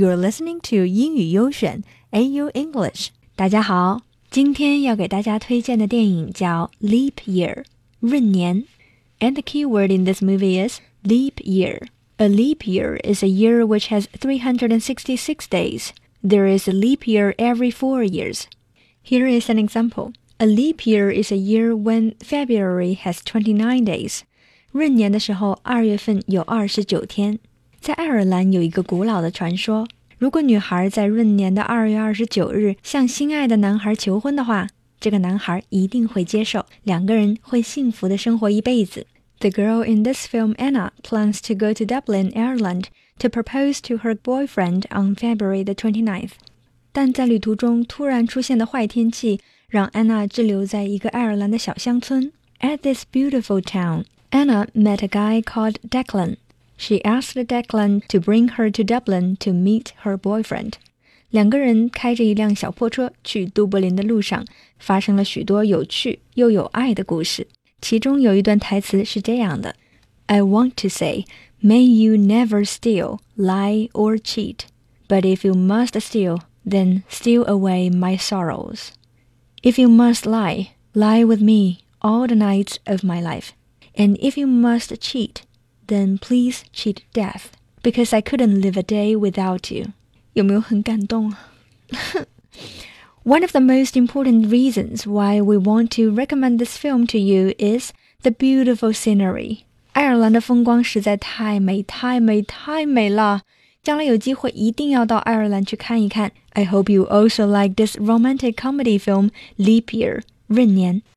You're listening to 英语优选 AU English。大家好，今天要给大家推荐的电影叫《Leap Year》闰年，and the key word in this movie is leap year. A leap year is a year which has 366 days. There is a leap year every four years. Here is an example. A leap year is a year when February has 29 days. 闰年的时候，二月份有二十九天。 在爱尔兰有一个古老的传说：如果女孩在闰年的二月二十九日向心爱的男孩求婚的话，这个男孩一定会接受，两个人会幸福的生活一辈子。The girl in this film, Anna, plans to go to Dublin, Ireland, to propose to her boyfriend on February the 29th. 但在旅途中突然出现的坏天气，让安娜滞留在一个爱尔兰的小乡村。At this beautiful town, Anna met a guy called Declan. She asked Declan to bring her to Dublin to meet her boyfriend. 两个人开着一辆小破车去都柏林的路上，发生了许多有趣又有爱的故事。其中有一段台词是这样的：“I want to say, may you never steal, lie or cheat. But if you must steal, then steal away my sorrows. If you must lie, lie with me all the nights of my life. And if you must cheat, then please cheat death, because I couldn't live a day without you.” 有没有很感动啊？One of the most important reasons why we want to recommend this film to you is the beautiful scenery. 爱尔兰的风光实在太美、太美、太美了，将来有机会一定要到爱尔兰去看一看。I hope you also like this romantic comedy film Leap Year 闰年。